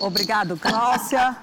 Obrigado, Cláudia.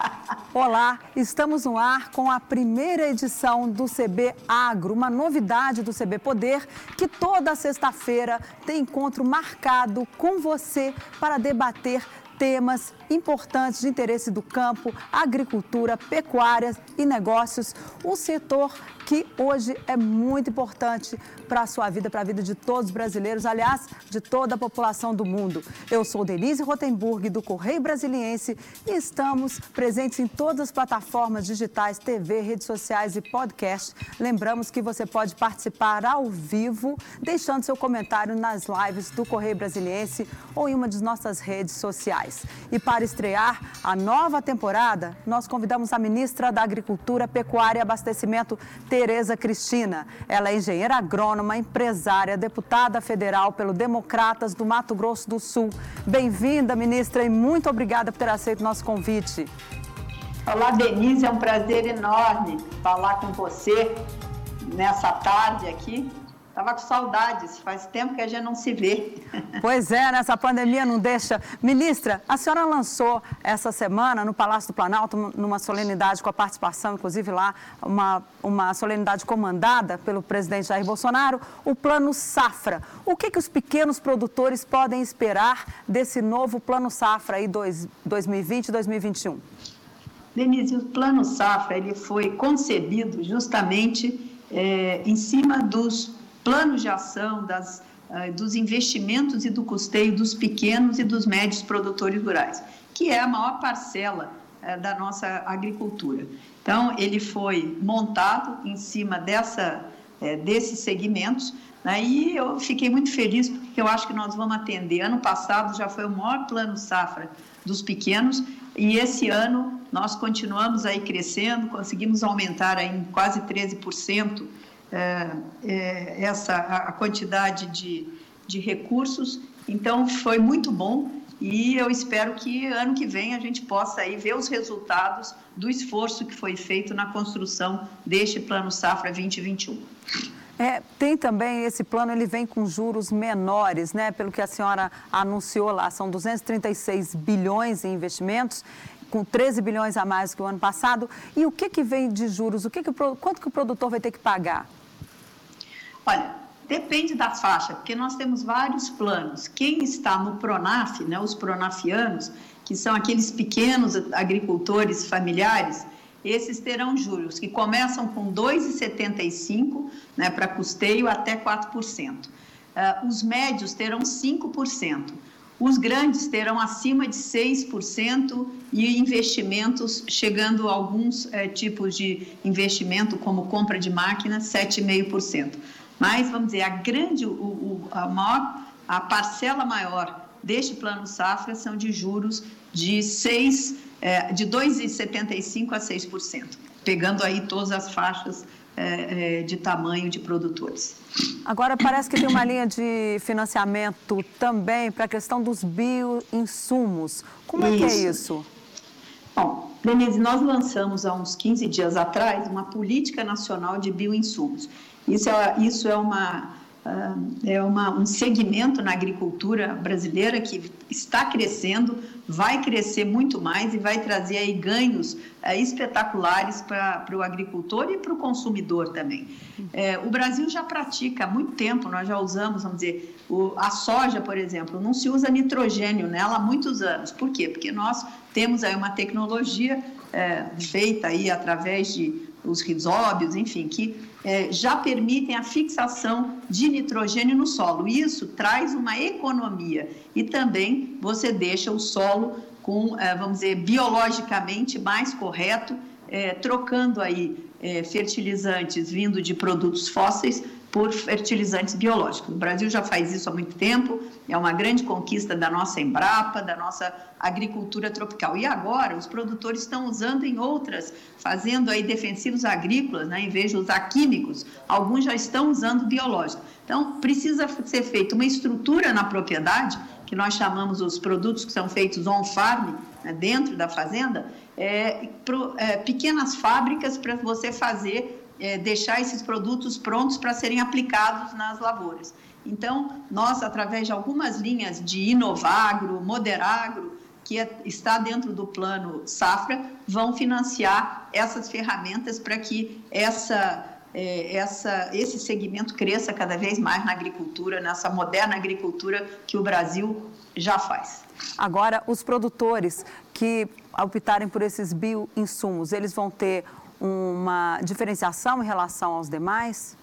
Olá, estamos no ar com a primeira edição do CB Agro, uma novidade do CB Poder, que toda sexta-feira tem encontro marcado com você para debater temas importantes de interesse do campo, agricultura, pecuária e negócios, um setor que hoje é muito importante para a sua vida, para a vida de todos os brasileiros, aliás, de toda a população do mundo. Eu sou Denise Rotenburg, do Correio Brasiliense, e estamos presentes em todas as plataformas digitais, TV, redes sociais e podcast. Lembramos que você pode participar ao vivo, deixando seu comentário nas lives do Correio Brasiliense ou em uma de nossas redes sociais. E para estrear a nova temporada, nós convidamos a ministra da Agricultura, Pecuária e Abastecimento, Tereza Cristina. Ela é engenheira agrônoma, empresária, deputada federal pelo Democratas do Mato Grosso do Sul. Bem-vinda, ministra, e muito obrigada por ter aceito nosso convite. Olá, Denise, é um prazer enorme falar com você nessa tarde aqui Estava com saudades, faz tempo que a gente não se vê. Pois é, nessa pandemia não deixa. Ministra, a senhora lançou essa semana no Palácio do Planalto, numa solenidade com a participação, inclusive lá, uma, uma solenidade comandada pelo presidente Jair Bolsonaro, o Plano Safra. O que, que os pequenos produtores podem esperar desse novo Plano Safra aí 2020 e 2021? Denise, o Plano Safra ele foi concebido justamente é, em cima dos planos de ação das, uh, dos investimentos e do custeio dos pequenos e dos médios produtores rurais, que é a maior parcela uh, da nossa agricultura. Então, ele foi montado em cima dessa, uh, desses segmentos, né, e eu fiquei muito feliz porque eu acho que nós vamos atender. Ano passado já foi o maior plano safra dos pequenos e esse ano nós continuamos aí crescendo, conseguimos aumentar aí em quase 13% é, essa a quantidade de, de recursos. Então, foi muito bom e eu espero que ano que vem a gente possa aí ver os resultados do esforço que foi feito na construção deste Plano Safra 2021. É, tem também esse plano, ele vem com juros menores, né? Pelo que a senhora anunciou lá, são 236 bilhões em investimentos com 13 bilhões a mais que o ano passado. E o que, que vem de juros? O que que, quanto que o produtor vai ter que pagar? Olha, depende da faixa, porque nós temos vários planos. Quem está no Pronaf, né, os pronafianos, que são aqueles pequenos agricultores familiares, esses terão juros que começam com 2,75 né, para custeio até 4%. Uh, ah, os médios terão 5%. Os grandes terão acima de 6% e investimentos chegando a alguns eh, tipos de investimento, como compra de máquinas, 7,5%. Mas, vamos dizer, a grande, o, o, a maior, a parcela maior deste plano safra são de juros de 6, é, de 2,75% a 6%, pegando aí todas as faixas é, é, de tamanho de produtores. Agora, parece que tem uma linha de financiamento também para a questão dos bioinsumos. Como é isso. que é isso? Bom, Denise, nós lançamos há uns 15 dias atrás uma política nacional de bioinsumos. Isso é, isso é, uma, ah, é uma, um segmento na agricultura brasileira que está crescendo, vai crescer muito mais e vai trazer aí ganhos é, espetaculares para o agricultor e para o consumidor também. É, o Brasil já pratica há muito tempo, nós já usamos, vamos dizer, o, a soja, por exemplo, não se usa nitrogênio nela há muitos anos. Por quê? Porque nós temos aí uma tecnologia é, feita aí através de os risóbios, enfim, que é, já permitem a fixação de nitrogênio no solo. Isso traz uma economia e também você deixa o solo com, é, vamos dizer, biologicamente mais correto, é, trocando aí é, fertilizantes vindo de produtos fósseis por fertilizantes biológicos. O Brasil já faz isso há muito tempo, é uma grande conquista da nossa Embrapa, da nossa agricultura tropical. E agora os produtores estão usando em outras, fazendo aí defensivos agrícolas, né, em vez de usar químicos, alguns já estão usando biológicos. Então, precisa ser feita uma estrutura na propriedade, que nós chamamos os produtos que são feitos on-farm, né, dentro da fazenda, é, pro, é, pequenas fábricas para você fazer é, deixar esses produtos prontos para serem aplicados nas lavouras. Então, nós, através de algumas linhas de Inovagro, Moderagro, que é, está dentro do plano Safra vão financiar essas ferramentas para que essa, é, essa, esse segmento cresça cada vez mais na agricultura, nessa moderna agricultura que o Brasil já faz. Agora, os produtores que optarem por esses bioinsumos, eles vão ter uma diferenciação em relação aos demais?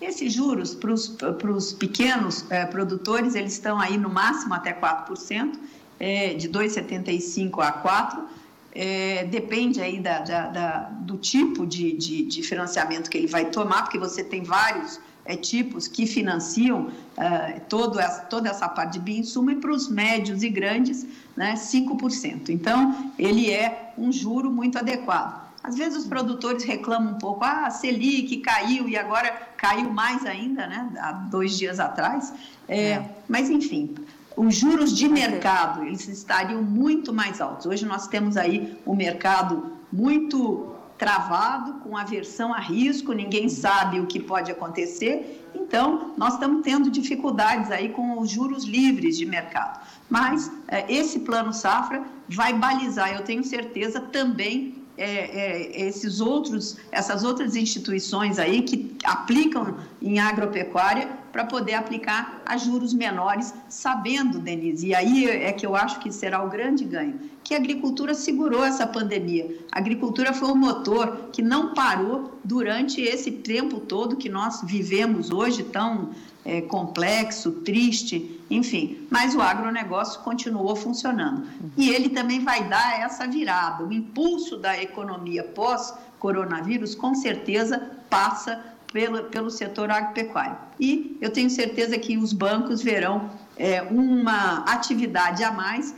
Esses juros para os pequenos é, produtores, eles estão aí no máximo até 4%, é, de 2,75% a 4%. É, depende aí da, da, da do tipo de, de, de, financiamento que ele vai tomar, porque você tem vários é, tipos que financiam é, todo essa, toda essa parte de bioinsumo e para os médios e grandes, né, 5%. Então, ele é um juro muito adequado. Às vezes os produtores reclamam um pouco, ah, a Selic caiu e agora caiu mais ainda, né, há dois dias atrás. É, é. Mas, enfim, os juros de mercado, eles estariam muito mais altos. Hoje nós temos aí o um mercado muito travado, com aversão a risco, ninguém sabe o que pode acontecer. Então, nós estamos tendo dificuldades aí com os juros livres de mercado. Mas é, esse plano safra vai balizar, eu tenho certeza, também é, é, esses outros, essas outras instituições aí que aplicam em agropecuária para poder aplicar a juros menores, sabendo, Denise, e aí é que eu acho que será o grande ganho, que a agricultura segurou essa pandemia. A agricultura foi o motor que não parou durante esse tempo todo que nós vivemos hoje tão é, complexo, triste, enfim. Mas o agronegócio continuou funcionando. E ele também vai dar essa virada. O impulso da economia pós-coronavírus, com certeza, passa pelo, pelo setor agropecuário. E eu tenho certeza que os bancos verão é, uma atividade a mais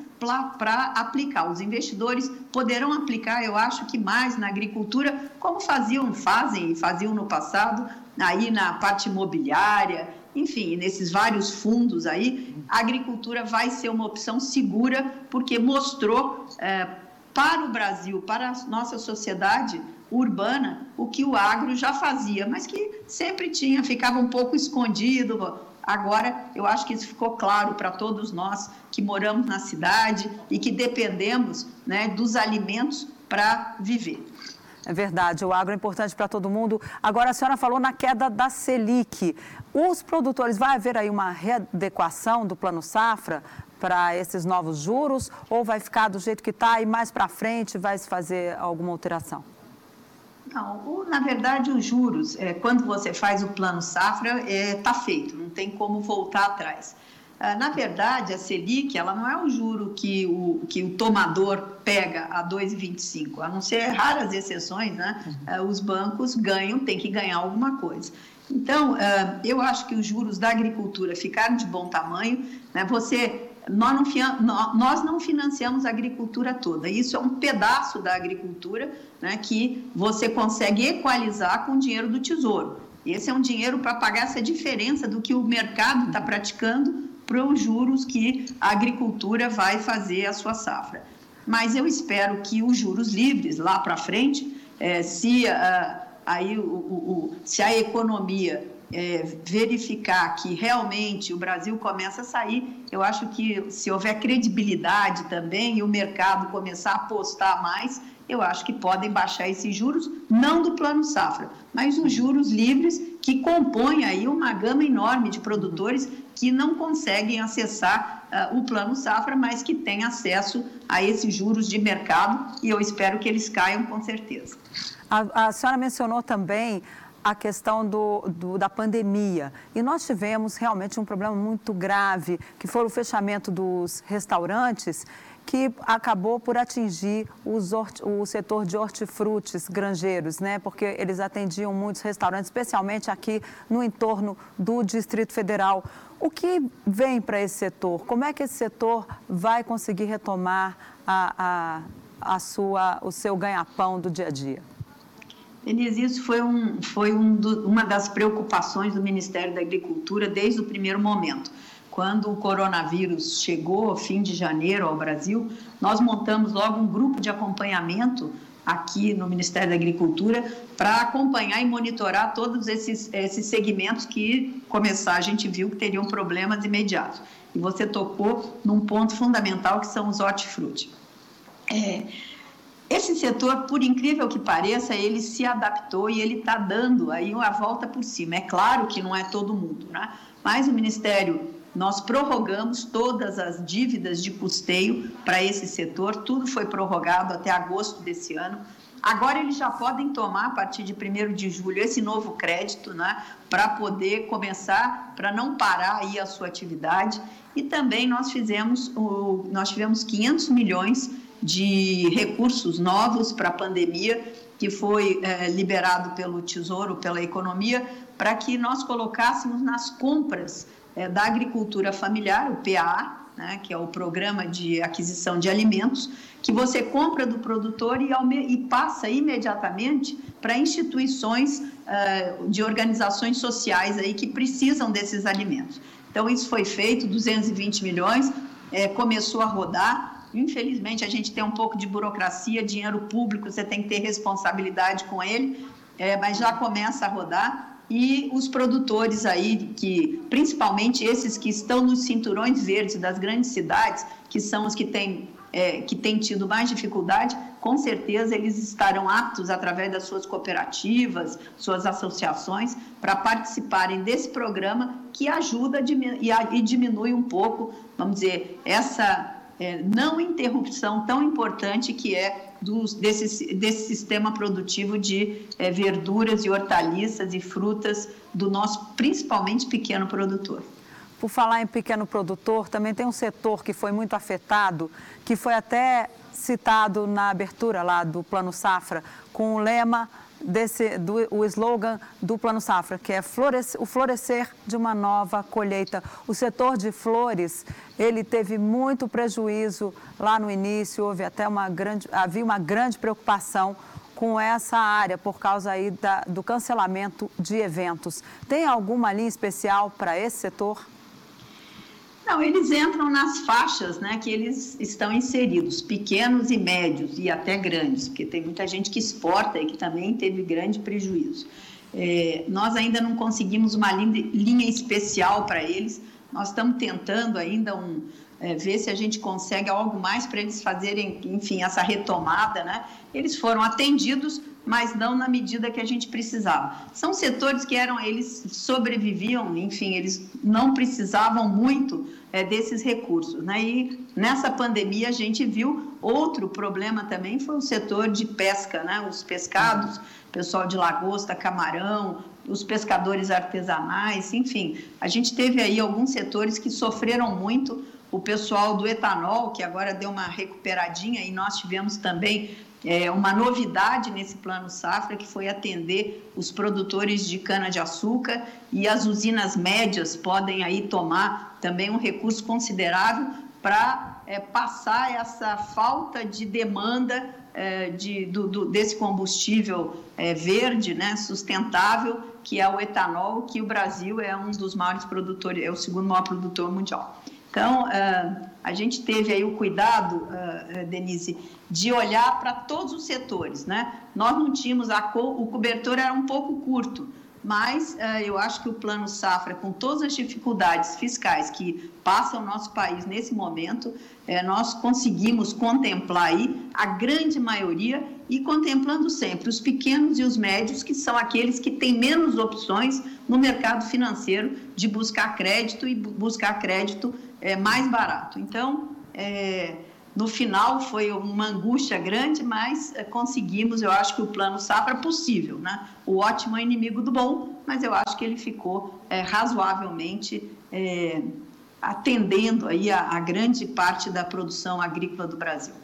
para aplicar. Os investidores poderão aplicar, eu acho que mais na agricultura, como faziam, fazem e faziam no passado, aí na parte imobiliária, enfim, nesses vários fundos aí, a agricultura vai ser uma opção segura, porque mostrou é, para o Brasil, para a nossa sociedade urbana, o que o agro já fazia, mas que sempre tinha, ficava um pouco escondido. Agora, eu acho que isso ficou claro para todos nós que moramos na cidade e que dependemos né, dos alimentos para viver. É verdade, o agro é importante para todo mundo. Agora, a senhora falou na queda da Selic. Os produtores, vai haver aí uma readequação do Plano Safra para esses novos juros ou vai ficar do jeito que está e mais para frente vai se fazer alguma alteração? Não, na verdade, os juros, é, quando você faz o Plano Safra, está é, tá feito, não tem como voltar atrás. Ah, na verdade, a Selic, ela não é um juro que o, que o tomador pega a 2,25, a não ser raras exceções, né? Uhum. Os bancos ganham, tem que ganhar alguma coisa. Então, ah, eu acho que os juros da agricultura ficaram de bom tamanho. Né? Você, nós não, nós não financiamos a agricultura toda. Isso é um pedaço da agricultura né, que você consegue equalizar com o dinheiro do tesouro. Esse é um dinheiro para pagar essa diferença do que o mercado está praticando para os juros que a agricultura vai fazer a sua safra. Mas eu espero que os juros livres lá para frente, é, se, a, aí, o, o, se a economia é, verificar que realmente o Brasil começa a sair, eu acho que se houver credibilidade também e o mercado começar a apostar mais, eu acho que podem baixar esses juros, não do plano safra, mas os juros livres que compõem aí uma gama enorme de produtores que não conseguem acessar uh, o plano safra, mas que têm acesso a esses juros de mercado e eu espero que eles caiam com certeza. A, a senhora mencionou também a questão do, do, da pandemia. E nós tivemos realmente um problema muito grave, que foi o fechamento dos restaurantes que acabou por atingir os, o setor de hortifrutis granjeiros, né? Porque eles atendiam muitos restaurantes, especialmente aqui no entorno do Distrito Federal. O que vem para esse setor? Como é que esse setor vai conseguir retomar a, a, a sua, o seu ganha-pão do dia a dia? Denise, isso foi, um, foi um do, uma das preocupações do Ministério da Agricultura desde o primeiro momento quando o coronavírus chegou, fim de janeiro, ao Brasil, nós montamos logo um grupo de acompanhamento aqui no Ministério da Agricultura para acompanhar e monitorar todos esses, esses segmentos que começar a gente viu que teriam problemas imediatos. E você tocou num ponto fundamental que são os hortifruti. É, esse setor, por incrível que pareça, ele se adaptou e ele está dando aí uma volta por cima. É claro que não é todo mundo, né? Mas o Ministério, nós prorrogamos todas as dívidas de custeio para esse setor, tudo foi prorrogado até agosto desse ano. Agora eles já podem tomar, a partir de 1 de julho, esse novo crédito, né, para poder começar, para não parar aí a sua atividade. E também nós fizemos, o, nós tivemos 500 milhões de recursos novos para a pandemia, que foi é, liberado pelo Tesouro, pela economia, para que nós colocássemos nas compras é, da agricultura familiar, o PA, né, que é o Programa de Aquisição de Alimentos, que você compra do produtor e, e passa imediatamente para instituições uh, de organizações sociais aí que precisam desses alimentos. Então, isso foi feito, 220 milhões, é, começou a rodar. Infelizmente, a gente tem um pouco de burocracia, dinheiro público, você tem que ter responsabilidade com ele, é, mas já começa a rodar. E os produtores aí, que principalmente esses que estão nos cinturões verdes das grandes cidades, que são os que têm, é, que têm tido mais dificuldade, com certeza eles estarão aptos, através das suas cooperativas, suas associações, para participarem desse programa que ajuda e diminui um pouco, vamos dizer, essa é, não interrupção tão importante que é do, desse, desse sistema produtivo de é, verduras e hortaliças e frutas do nosso, principalmente, pequeno produtor. Por falar em pequeno produtor, também tem um setor que foi muito afetado, que foi até citado na abertura lá do Plano Safra, com o lema desse, do, o slogan do Plano Safra, que é florescer, o florescer de uma nova colheita. O setor de flores, ele teve muito prejuízo lá no início, houve até uma grande, havia uma grande preocupação com essa área por causa aí da, do cancelamento de eventos. Tem alguma linha especial para esse setor? Não, eles entram nas faixas né, que eles estão inseridos, pequenos e médios e até grandes, porque tem muita gente que exporta e que também teve grande prejuízo. É, nós ainda não conseguimos uma linha especial para eles, nós estamos tentando ainda um, é, ver se a gente consegue algo mais para eles fazerem, enfim, essa retomada, né? Eles foram atendidos, mas não na medida que a gente precisava. São setores que eram, eles sobreviviam, enfim, eles não precisavam muito é, desses recursos. Né? E nessa pandemia a gente viu outro problema também, foi o setor de pesca, né? os pescados, pessoal de lagosta, camarão, os pescadores artesanais, enfim, a gente teve aí alguns setores que sofreram muito, o pessoal do etanol, que agora deu uma recuperadinha, e nós tivemos também é, uma novidade nesse plano safra, que foi atender os produtores de cana-de-açúcar e as usinas médias podem aí tomar também um recurso considerável para é, passar essa falta de demanda é, de, do, do, desse combustível é, verde, né, sustentável, que é o etanol, que o Brasil é um dos maiores produtores, é o segundo maior produtor mundial. Então, uh, a gente teve aí o cuidado, uh, Denise, de olhar para todos os setores, né? Nós não tínhamos, a co o cobertor era um pouco curto, mas eu acho que o Plano Safra, com todas as dificuldades fiscais que passa o nosso país nesse momento, nós conseguimos contemplar aí a grande maioria e contemplando sempre os pequenos e os médios, que são aqueles que têm menos opções no mercado financeiro de buscar crédito e buscar crédito é, mais barato. Então, é, no final foi uma angústia grande, mas é, conseguimos. Eu acho que o plano safra é possível, né? O ótimo é inimigo do bom, mas eu acho que ele ficou é, razoavelmente é, atendendo aí a, a grande parte da produção agrícola do Brasil.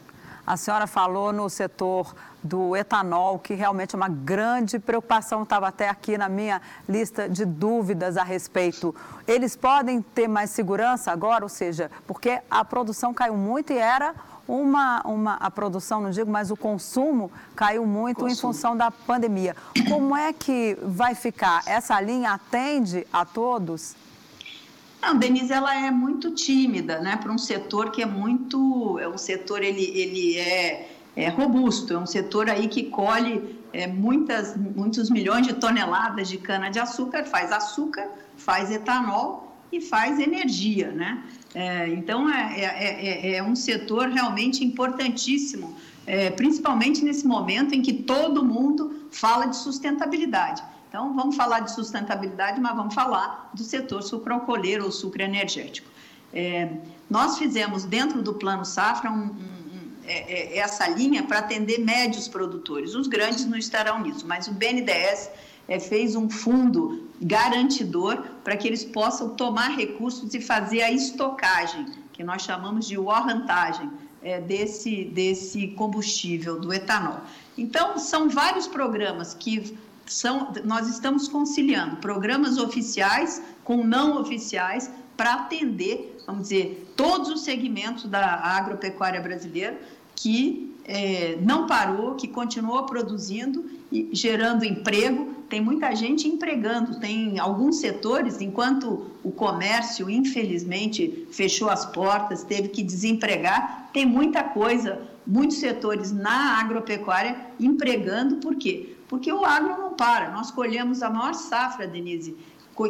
A senhora falou no setor do etanol, que realmente é uma grande preocupação, estava até aqui na minha lista de dúvidas a respeito. Eles podem ter mais segurança agora, ou seja, porque a produção caiu muito e era uma, uma a produção, não digo, mas o consumo caiu muito consumo. em função da pandemia. Como é que vai ficar? Essa linha atende a todos? Não, Denise, ela é muito tímida, né? Para um setor que é muito, é um setor ele, ele é, é robusto, é um setor aí que colhe é, muitas, muitos milhões de toneladas de cana de açúcar, faz açúcar, faz etanol e faz energia, né? É, então, é, é, é, um setor realmente importantíssimo, principalmente nesse momento em que todo mundo fala de sustentabilidade. Então, vamos falar de sustentabilidade, mas vamos falar do setor sucroalcooleiro ou sucroenergético. É, nós fizemos dentro do Plano Safra um, um, um, é, essa linha para atender médios produtores. Os grandes não estarão nisso, mas o BNDES é, fez um fundo garantidor para que eles possam tomar recursos e fazer a estocagem, que nós chamamos de warrantagem, é, desse, desse combustível, do etanol. Então, são vários programas que são, nós estamos conciliando programas oficiais com não oficiais para atender, vamos dizer, todos os segmentos da agropecuária brasileira que é, não parou, que continuou produzindo e gerando emprego. Tem muita gente empregando, tem alguns setores, enquanto o comércio, infelizmente, fechou as portas, teve que desempregar, tem muita coisa, muitos setores na agropecuária empregando, por quê? Porque o agro não para. Nós colhemos a maior safra, Denise,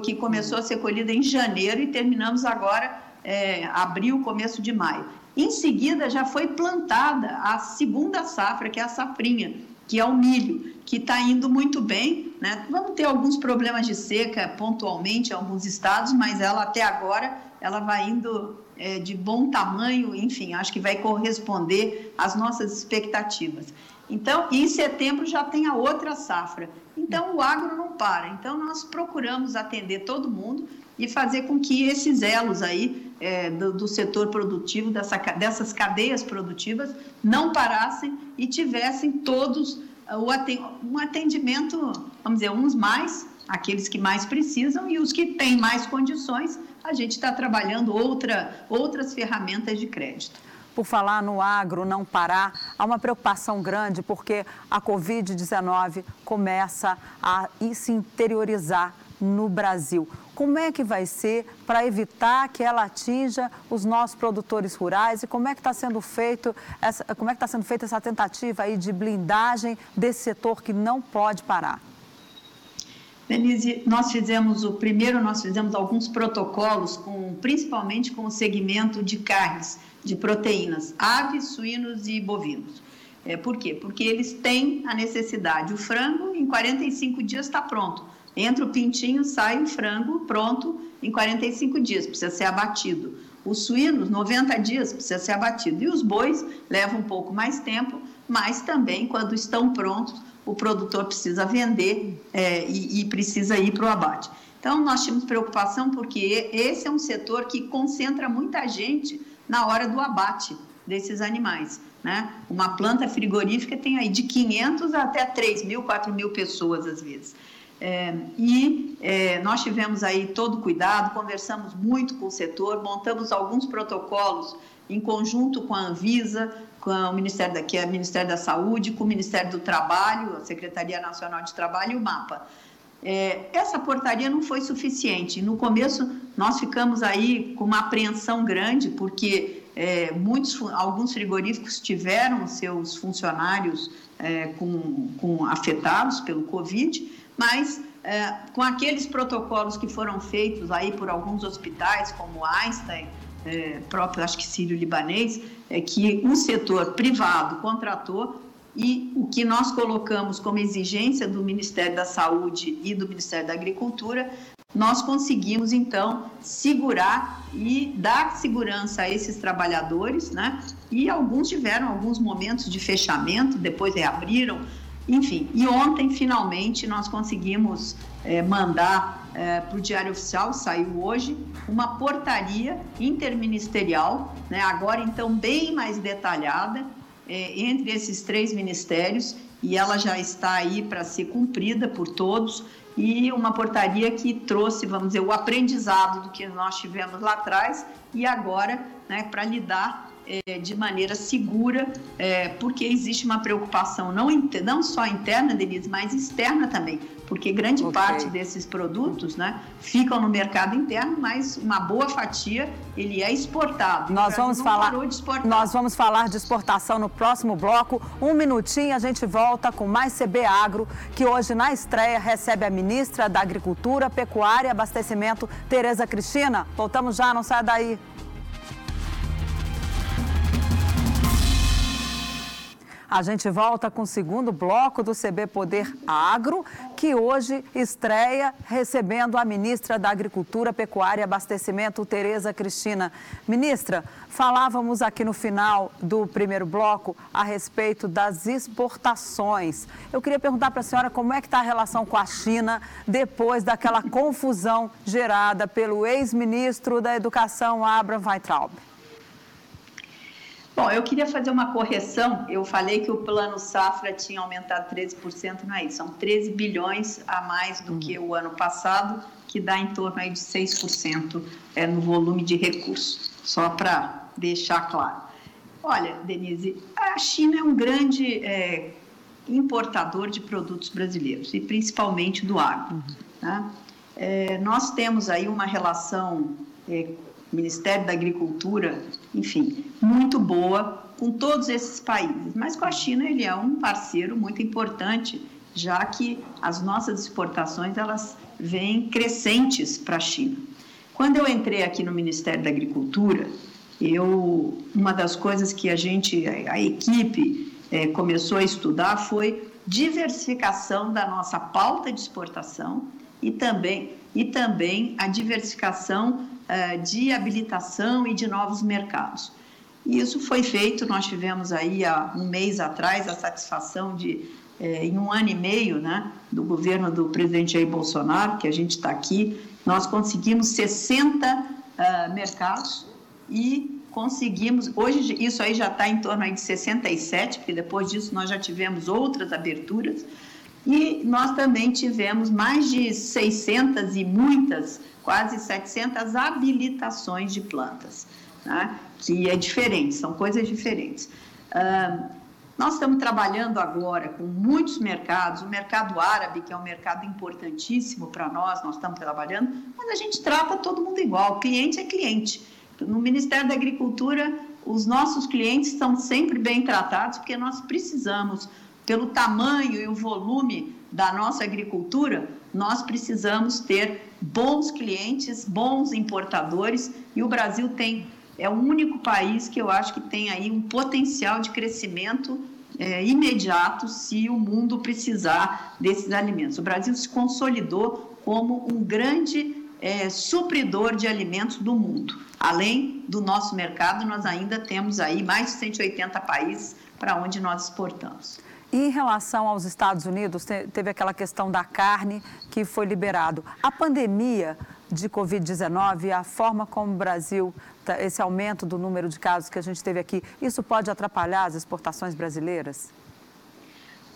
que começou a ser colhida em janeiro e terminamos agora, é, abril, começo de maio. Em seguida, já foi plantada a segunda safra, que é a safrinha, que é o milho, que está indo muito bem. Né? Vamos ter alguns problemas de seca pontualmente em alguns estados, mas ela até agora ela vai indo é, de bom tamanho, enfim, acho que vai corresponder às nossas expectativas. Então, em setembro já tem a outra safra. Então, o agro não para. Então, nós procuramos atender todo mundo e fazer com que esses elos aí é, do, do, setor produtivo, dessa, dessas cadeias produtivas, não parassem e tivessem todos o, um atendimento, vamos dizer, uns mais, aqueles que mais precisam, e os que têm mais condições, a gente está trabalhando outra, outras ferramentas de crédito por falar no agro não parar, há uma preocupação grande porque a Covid-19 começa a se interiorizar no Brasil. Como é que vai ser para evitar que ela atinja os nossos produtores rurais e como é que está sendo feito essa, como é que está sendo feita essa tentativa aí de blindagem desse setor que não pode parar? Denise, nós fizemos o primeiro, nós fizemos alguns protocolos com, principalmente com o segmento de carnes de proteínas, aves, suínos e bovinos. É, por quê? Porque eles têm a necessidade. O frango, em 45 dias, está pronto. Entra o pintinho, sai o frango pronto em 45 dias, precisa ser abatido. Os suínos, 90 dias, precisa ser abatido. E os bois levam um pouco mais tempo, mas também, quando estão prontos, o produtor precisa vender é, e, e precisa ir para o abate. Então, nós tínhamos preocupação porque esse é um setor que concentra muita gente na hora do abate desses animais. Né? Uma planta frigorífica tem aí de 500 até 3 mil, 4 mil pessoas às vezes. É, e é, nós tivemos aí todo cuidado, conversamos muito com o setor, montamos alguns protocolos em conjunto com a Anvisa, com o Ministério da, que é o Ministério da Saúde, com o Ministério do Trabalho, a Secretaria Nacional de Trabalho e o MAPA. É, essa portaria não foi suficiente. No começo, nós ficamos aí com uma apreensão grande, porque é, muitos, alguns frigoríficos tiveram seus funcionários é, com, com afetados pelo Covid, mas é, com aqueles protocolos que foram feitos aí por alguns hospitais, como Einstein, é, próprio, acho que sírio-libanês, é que o setor privado contratou e o que nós colocamos como exigência do Ministério da Saúde e do Ministério da Agricultura, nós conseguimos então segurar e dar segurança a esses trabalhadores, né? E alguns tiveram alguns momentos de fechamento, depois reabriram, enfim. E ontem, finalmente, nós conseguimos é, mandar é, para o Diário Oficial, saiu hoje, uma portaria interministerial, né? Agora então bem mais detalhada é, entre esses três ministérios e ela já está aí para ser cumprida por todos e uma portaria que trouxe, vamos dizer, o aprendizado do que nós tivemos lá atrás e agora, né, para lidar é, de maneira segura, é, porque existe uma preocupação não, não só interna, Denise, mas externa também, porque grande okay. parte desses produtos né, ficam no mercado interno, mas uma boa fatia ele é exportado. Nós vamos falar, nós vamos falar de exportação no próximo bloco. Um minutinho, a gente volta com mais CB Agro, que hoje na estreia recebe a ministra da Agricultura, Pecuária e Abastecimento, Tereza Cristina. Voltamos já, não saia daí. A gente volta com o segundo bloco do CB Poder Agro, que hoje estreia recebendo a ministra da Agricultura, Pecuária e Abastecimento, Tereza Cristina. Ministra, falávamos aqui no final do primeiro bloco a respeito das exportações. Eu queria perguntar para a senhora como é que está a relação com a China depois daquela confusão gerada pelo ex-ministro da Educação, Abraham Weintraub. Bom, eu queria fazer uma correção. Eu falei que o plano safra tinha aumentado 13%, não é isso. São 13 bilhões a mais do que o ano passado, que dá em torno aí de 6% é, no volume de recursos. Só para deixar claro. Olha, Denise, a China é um grande é, importador de produtos brasileiros, e principalmente do agro. Uhum. Né? É, nós temos aí uma relação é, Ministério da Agricultura, enfim, muito boa com todos esses países. Mas com a China ele é um parceiro muito importante, já que as nossas exportações elas vêm crescentes para a China. Quando eu entrei aqui no Ministério da Agricultura, eu uma das coisas que a gente, a, equipe é, começou a estudar foi diversificação da nossa pauta de exportação e também e também a diversificação de habilitação e de novos mercados. E isso foi feito, nós tivemos aí há um mês atrás a satisfação de, eh, em um ano e meio, né, do governo do presidente Jair Bolsonaro, que a gente está aqui, nós conseguimos 60 uh, ah, mercados e conseguimos, hoje isso aí já está em torno de 67, porque depois disso nós já tivemos outras aberturas, e nós também tivemos mais de 600 e muitas, quase 700 habilitações de plantas, né? que é diferente, são coisas diferentes. Nós estamos trabalhando agora com muitos mercados, o mercado árabe, que é um mercado importantíssimo para nós, nós estamos trabalhando, mas a gente trata todo mundo igual, cliente é cliente. No Ministério da Agricultura, os nossos clientes são sempre bem tratados, porque nós precisamos pelo tamanho e o volume da nossa agricultura, nós precisamos ter bons clientes, bons importadores, e o Brasil tem é o único país que eu acho que tem aí um potencial de crescimento é, imediato se o mundo precisar desses alimentos. O Brasil se consolidou como um grande é, supridor de alimentos do mundo. Além do nosso mercado, nós ainda temos aí mais de 180 países para onde nós exportamos. E em relação aos Estados Unidos, teve aquela questão da carne que foi liberado. A pandemia de Covid-19, a forma como o Brasil, tá, esse aumento do número de casos que a gente teve aqui, isso pode atrapalhar as exportações brasileiras?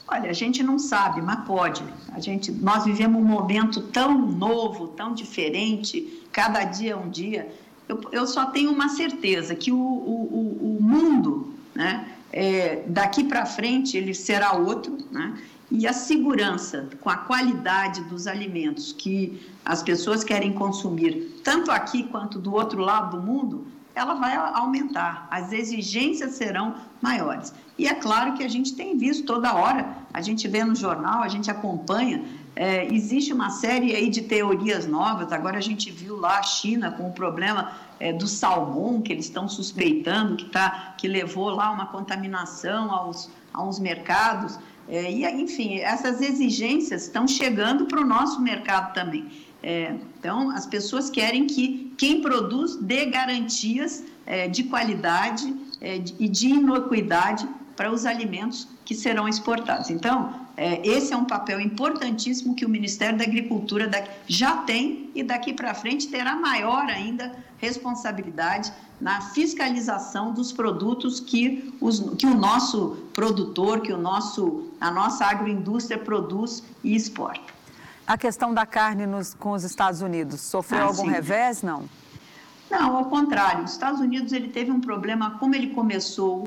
Olha, a gente não sabe, mas pode. A gente, nós vivemos um momento tão novo, tão diferente, cada dia é um dia. Eu, eu só tenho uma certeza que o, o, o mundo, né, é, daqui para frente ele será outro, né? E a segurança com a qualidade dos alimentos que as pessoas querem consumir, tanto aqui quanto do outro lado do mundo, ela vai aumentar, as exigências serão maiores. E é claro que a gente tem visto toda hora, a gente vê no jornal, a gente acompanha, é, existe uma série aí de teorias novas. Agora a gente viu lá a China com o problema é, do salmão que eles estão suspeitando que, tá, que levou lá uma contaminação aos, aos mercados. É, e, enfim, essas exigências estão chegando para o nosso mercado também. É, então, as pessoas querem que quem produz dê garantias é, de qualidade é, e de inocuidade para os alimentos que serão exportados. Então, é, esse é um papel importantíssimo que o Ministério da Agricultura já tem e daqui para frente terá maior ainda responsabilidade na fiscalização dos produtos que, os, que o nosso produtor, que o nosso, a nossa agroindústria produz e exporta. A questão da carne nos, com os Estados Unidos, sofreu ah, algum sim. revés, não? Não, ao contrário. Os Estados Unidos ele teve um problema, como ele começou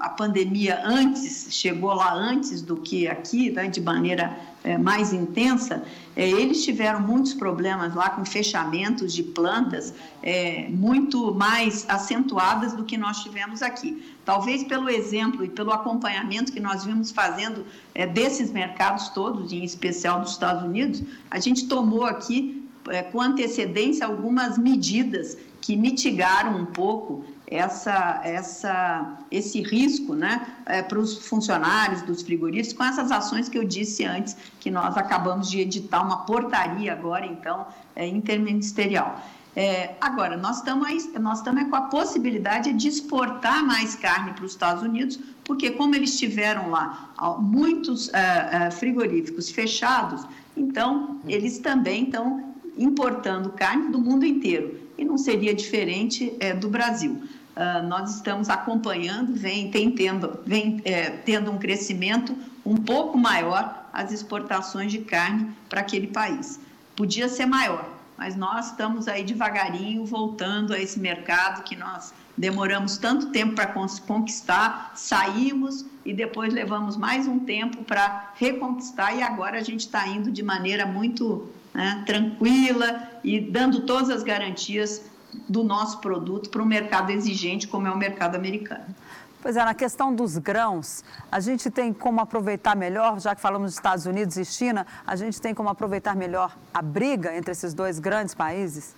a pandemia antes, chegou lá antes do que aqui, né, de maneira é, mais intensa, é, eles tiveram muitos problemas lá com fechamentos de plantas é, muito mais acentuadas do que nós tivemos aqui. Talvez pelo exemplo e pelo acompanhamento que nós vimos fazendo é, desses mercados todos, em especial dos Estados Unidos, a gente tomou aqui é, com antecedência algumas medidas que mitigaram um pouco essa, essa, esse risco né, é, para os funcionários dos frigoríficos com essas ações que eu disse antes, que nós acabamos de editar uma portaria agora, então, é, interministerial. É, agora, nós estamos nós estamos com a possibilidade de exportar mais carne para os Estados Unidos, porque como eles tiveram lá muitos é, é, frigoríficos fechados, então eles também estão importando carne do mundo inteiro e não seria diferente é, do Brasil. Uh, nós estamos acompanhando, vem, tem tendo, vem é, tendo um crescimento um pouco maior as exportações de carne para aquele país. Podia ser maior, mas nós estamos aí devagarinho voltando a esse mercado que nós demoramos tanto tempo para conquistar, saímos e depois levamos mais um tempo para reconquistar e agora a gente está indo de maneira muito né, tranquila e dando todas as garantias do nosso produto para um mercado exigente como é o mercado americano. Pois é, na questão dos grãos, a gente tem como aproveitar melhor, já que falamos dos Estados Unidos e China, a gente tem como aproveitar melhor a briga entre esses dois grandes países?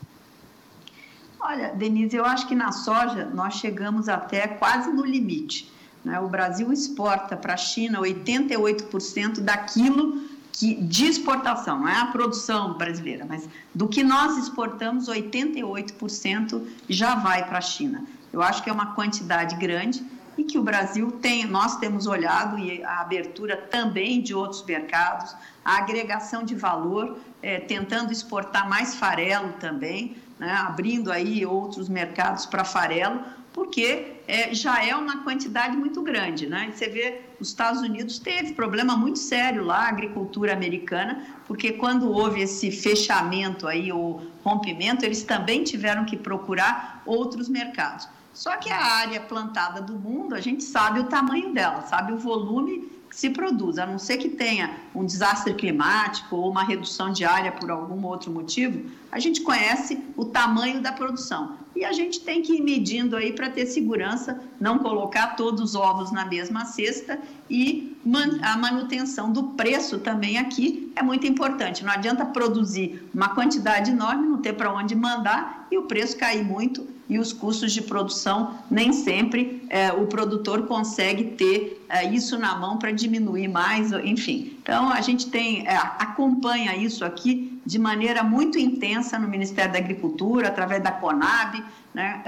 Olha, Denise, eu acho que na soja nós chegamos até quase no limite. Né? O Brasil exporta para a China 88% daquilo que, de exportação, não é a produção brasileira, mas do que nós exportamos, 88% já vai para a China. Eu acho que é uma quantidade grande e que o Brasil tem, nós temos olhado e a abertura também de outros mercados, a agregação de valor, é, tentando exportar mais farelo também, né, abrindo aí outros mercados para farelo, porque é, já é uma quantidade muito grande. Né? Você vê, os Estados Unidos teve problema muito sério lá, a agricultura americana, porque quando houve esse fechamento aí, o rompimento, eles também tiveram que procurar outros mercados. Só que a área plantada do mundo, a gente sabe o tamanho dela, sabe o volume se produz, a não ser que tenha um desastre climático ou uma redução de área por algum outro motivo, a gente conhece o tamanho da produção. E a gente tem que ir medindo aí para ter segurança, não colocar todos os ovos na mesma cesta e a manutenção do preço também aqui é muito importante. Não adianta produzir uma quantidade enorme, não ter para onde mandar e o preço cair muito e os custos de produção nem sempre é, o produtor consegue ter é, isso na mão para diminuir mais, enfim. Então a gente tem é, acompanha isso aqui de maneira muito intensa no Ministério da Agricultura, através da Conab, né,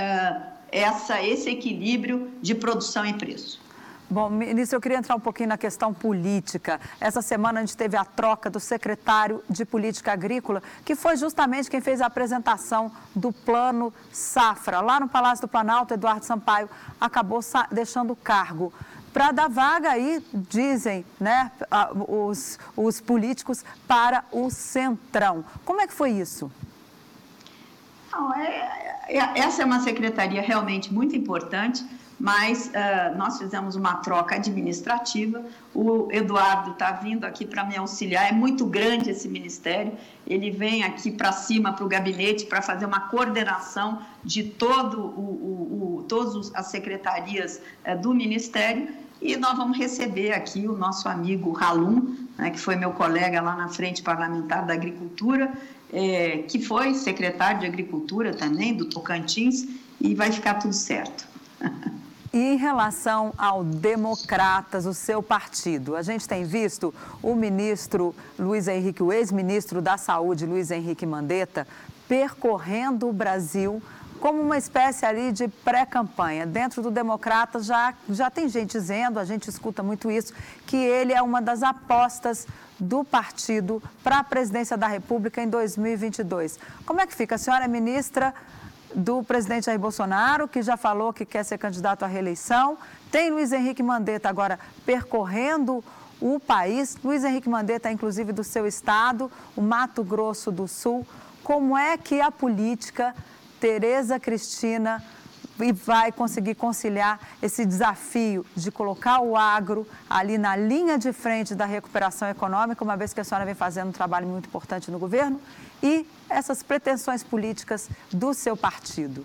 essa, esse equilíbrio de produção e preço. Bom, ministro, eu queria entrar um pouquinho na questão política. Essa semana a gente teve a troca do secretário de Política Agrícola, que foi justamente quem fez a apresentação do Plano Safra. Lá no Palácio do Planalto, Eduardo Sampaio acabou deixando o cargo para dar vaga aí, dizem né, os, os políticos, para o Centrão. Como é que foi isso? Não, é, é, essa é uma secretaria realmente muito importante mas uh, nós fizemos uma troca administrativa. O Eduardo está vindo aqui para me auxiliar. É muito grande esse ministério. Ele vem aqui para cima para o gabinete para fazer uma coordenação de todo o, o, o todas as secretarias uh, do ministério. E nós vamos receber aqui o nosso amigo Halum, né, que foi meu colega lá na frente parlamentar da agricultura, é, que foi secretário de agricultura também do Tocantins, e vai ficar tudo certo. E em relação ao Democratas, o seu partido, a gente tem visto o ministro Luiz Henrique, o ex-ministro da Saúde, Luiz Henrique Mandetta, percorrendo o Brasil como uma espécie ali de pré-campanha. Dentro do Democratas já, já tem gente dizendo, a gente escuta muito isso, que ele é uma das apostas do partido para a presidência da República em 2022. Como é que fica? A senhora é ministra do presidente Jair Bolsonaro, que já falou que quer ser candidato à reeleição. Tem Luiz Henrique Mandetta agora percorrendo o país. Luiz Henrique Mandetta, inclusive, do seu estado, o Mato Grosso do Sul. Como é que a política Tereza Cristina e vai conseguir conciliar esse desafio de colocar o agro ali na linha de frente da recuperação econômica, uma vez que a senhora vem fazendo um trabalho muito importante no governo, e essas pretensões políticas do seu partido?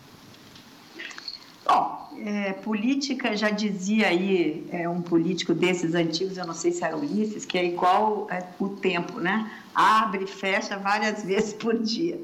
Bom, é, política, já dizia aí é, um político desses antigos, eu não sei se era Ulisses, que é igual é, o tempo, né? Abre e fecha várias vezes por dia.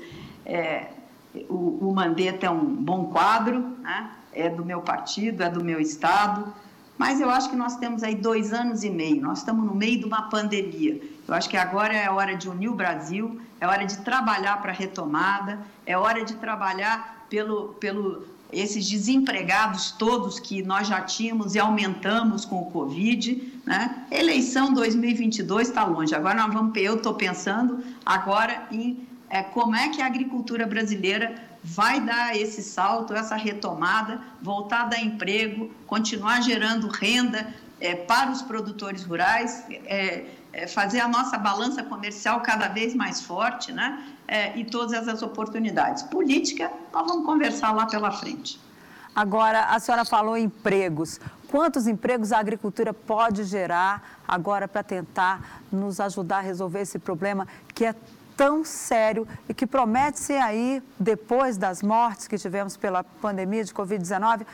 O, o Mandetta é um bom quadro, né? é do meu partido, é do meu estado, mas eu acho que nós temos aí dois anos e meio, nós estamos no meio de uma pandemia. Eu acho que agora é hora de unir o Brasil, é hora de trabalhar para a retomada, é hora de trabalhar pelo, pelo esses desempregados todos que nós já tínhamos e aumentamos com o Covid. Né? Eleição 2022 está longe. Agora nós vamos, eu estou pensando agora em é, como é que a agricultura brasileira vai dar esse salto, essa retomada, voltar a dar emprego, continuar gerando renda é, para os produtores rurais, é, é, fazer a nossa balança comercial cada vez mais forte, né? É, e todas essas oportunidades. Política, nós vamos conversar lá pela frente. Agora, a senhora falou em empregos. Quantos empregos a agricultura pode gerar agora para tentar nos ajudar a resolver esse problema que é tão sério e que promete ser aí, depois das mortes que tivemos pela pandemia de Covid-19,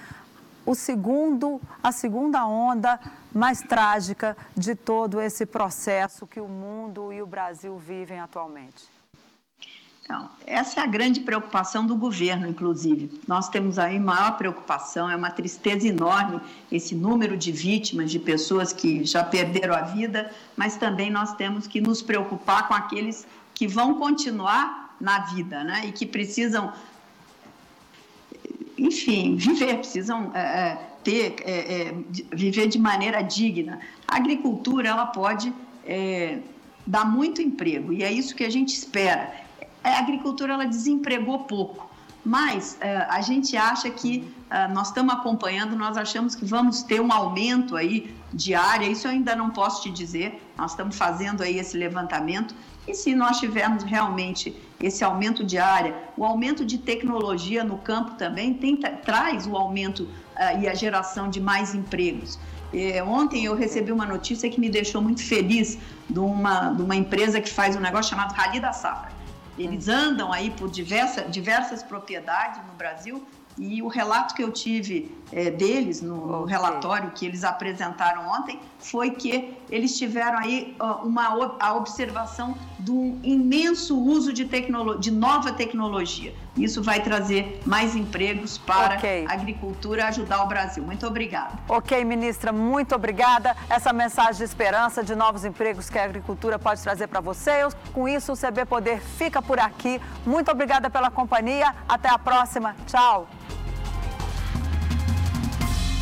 o segundo, a segunda onda mais trágica de todo esse processo que o mundo e o Brasil vivem atualmente? Então, essa é a grande preocupação do governo, inclusive. Nós temos aí maior preocupação, é uma tristeza enorme esse número de vítimas, de pessoas que já perderam a vida, mas também nós temos que nos preocupar com aqueles que vão continuar na vida, né? E que precisam, enfim, viver, precisam é, é ter, é, é viver de maneira digna. A agricultura, ela pode é, dar muito emprego e é isso que a gente espera. A agricultura, ela desempregou pouco, mas é, a gente acha que nós estamos acompanhando, nós achamos que vamos ter um aumento aí de área, isso eu ainda não posso te dizer, nós estamos fazendo aí esse levantamento e se nós tivermos realmente esse aumento de área, o aumento de tecnologia no campo também tem, traz o aumento uh, e a geração de mais empregos. É, ontem eu recebi uma notícia que me deixou muito feliz de uma, de uma empresa que faz um negócio chamado Rally da Safra. Eles andam aí por diversa, diversas propriedades no Brasil e o relato que eu tive é, deles no, okay. relatório que eles apresentaram ontem foi que eles tiveram aí uma a observação do imenso uso de, tecnolo de nova tecnologia. Isso vai trazer mais empregos para okay. a agricultura, ajudar o Brasil. Muito obrigada. Ok, ministra, muito obrigada. Essa mensagem de esperança de novos empregos que a agricultura pode trazer para você. Com isso, o CB Poder fica por aqui. Muito obrigada pela companhia. Até a próxima. Tchau.